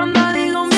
cuando digo